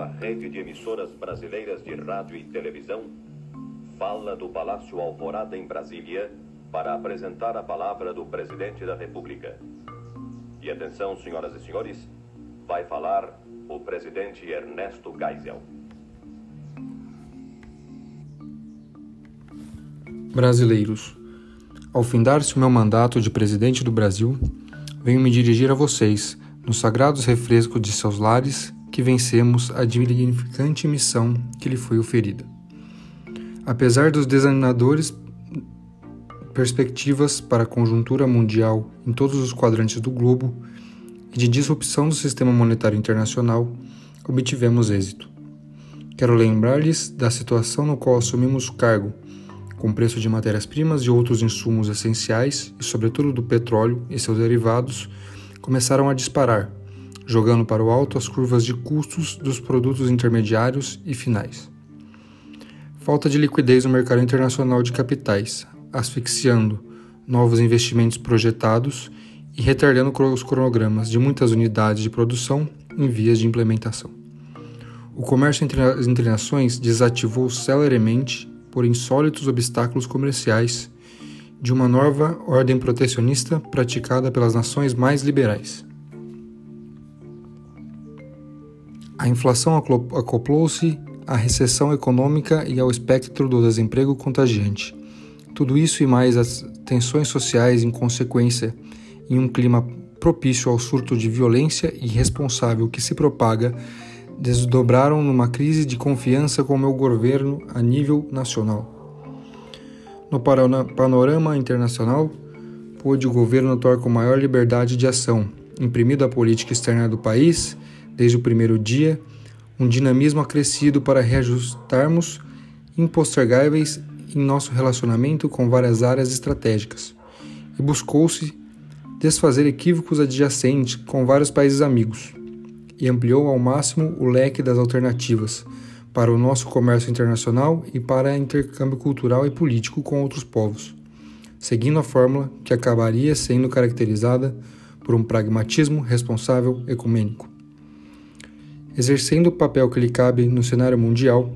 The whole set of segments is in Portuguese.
a rede de emissoras brasileiras de rádio e televisão, fala do Palácio Alvorada em Brasília para apresentar a palavra do presidente da República. E atenção, senhoras e senhores, vai falar o presidente Ernesto Geisel. Brasileiros, ao findar-se o meu mandato de presidente do Brasil, venho me dirigir a vocês, nos sagrados refrescos de seus lares, que vencemos a dignificante missão que lhe foi oferida. Apesar dos desanimadores perspectivas para a conjuntura mundial em todos os quadrantes do globo e de disrupção do sistema monetário internacional, obtivemos êxito. Quero lembrar-lhes da situação no qual assumimos o cargo com preço de matérias-primas e outros insumos essenciais, e sobretudo do petróleo e seus derivados, começaram a disparar, jogando para o alto as curvas de custos dos produtos intermediários e finais. Falta de liquidez no mercado internacional de capitais, asfixiando novos investimentos projetados e retardando os cronogramas de muitas unidades de produção em vias de implementação. O comércio entre as nações desativou celeremente por insólitos obstáculos comerciais de uma nova ordem protecionista praticada pelas nações mais liberais. A inflação acoplou-se à recessão econômica e ao espectro do desemprego contagiante. Tudo isso e mais as tensões sociais em consequência em um clima propício ao surto de violência irresponsável que se propaga desdobraram numa crise de confiança com o meu governo a nível nacional. No panorama internacional, pôde o governo atuar com maior liberdade de ação, imprimido à política externa do país, desde o primeiro dia, um dinamismo acrescido para reajustarmos impostergáveis em nosso relacionamento com várias áreas estratégicas, e buscou-se desfazer equívocos adjacentes com vários países amigos e ampliou ao máximo o leque das alternativas para o nosso comércio internacional e para intercâmbio cultural e político com outros povos, seguindo a fórmula que acabaria sendo caracterizada por um pragmatismo responsável ecumênico. Exercendo o papel que lhe cabe no cenário mundial,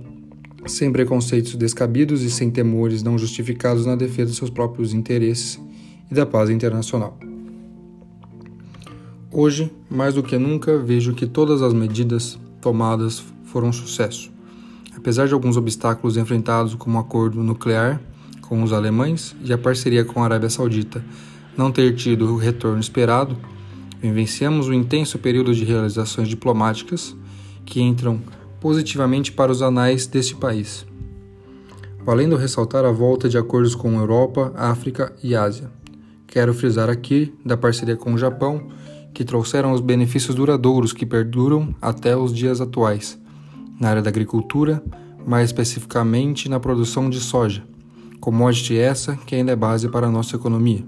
sem preconceitos descabidos e sem temores não justificados na defesa de seus próprios interesses e da paz internacional. Hoje, mais do que nunca, vejo que todas as medidas tomadas foram um sucesso. Apesar de alguns obstáculos enfrentados, como o acordo nuclear com os alemães e a parceria com a Arábia Saudita não ter tido o retorno esperado, vivenciamos um intenso período de realizações diplomáticas que entram positivamente para os anais deste país. Valendo ressaltar a volta de acordos com Europa, África e Ásia. Quero frisar aqui da parceria com o Japão que trouxeram os benefícios duradouros que perduram até os dias atuais, na área da agricultura, mais especificamente na produção de soja, commodity essa que ainda é base para a nossa economia.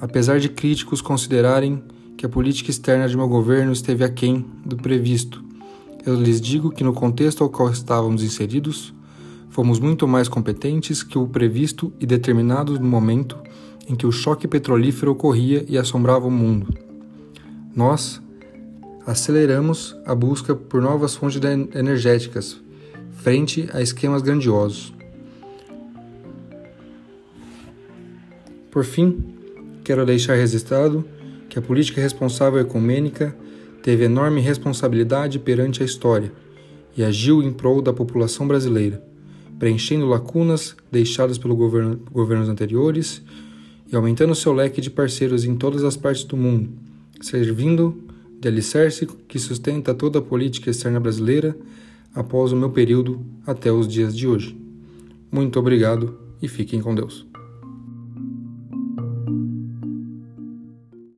Apesar de críticos considerarem que a política externa de meu governo esteve aquém do previsto, eu lhes digo que no contexto ao qual estávamos inseridos, fomos muito mais competentes que o previsto e determinado no momento em que o choque petrolífero ocorria e assombrava o mundo nós aceleramos a busca por novas fontes energéticas frente a esquemas grandiosos. Por fim, quero deixar registrado que a política responsável ecumênica teve enorme responsabilidade perante a história e agiu em prol da população brasileira, preenchendo lacunas deixadas pelos governo, governos anteriores e aumentando seu leque de parceiros em todas as partes do mundo servindo de alicerce que sustenta toda a política externa brasileira após o meu período até os dias de hoje. Muito obrigado e fiquem com Deus.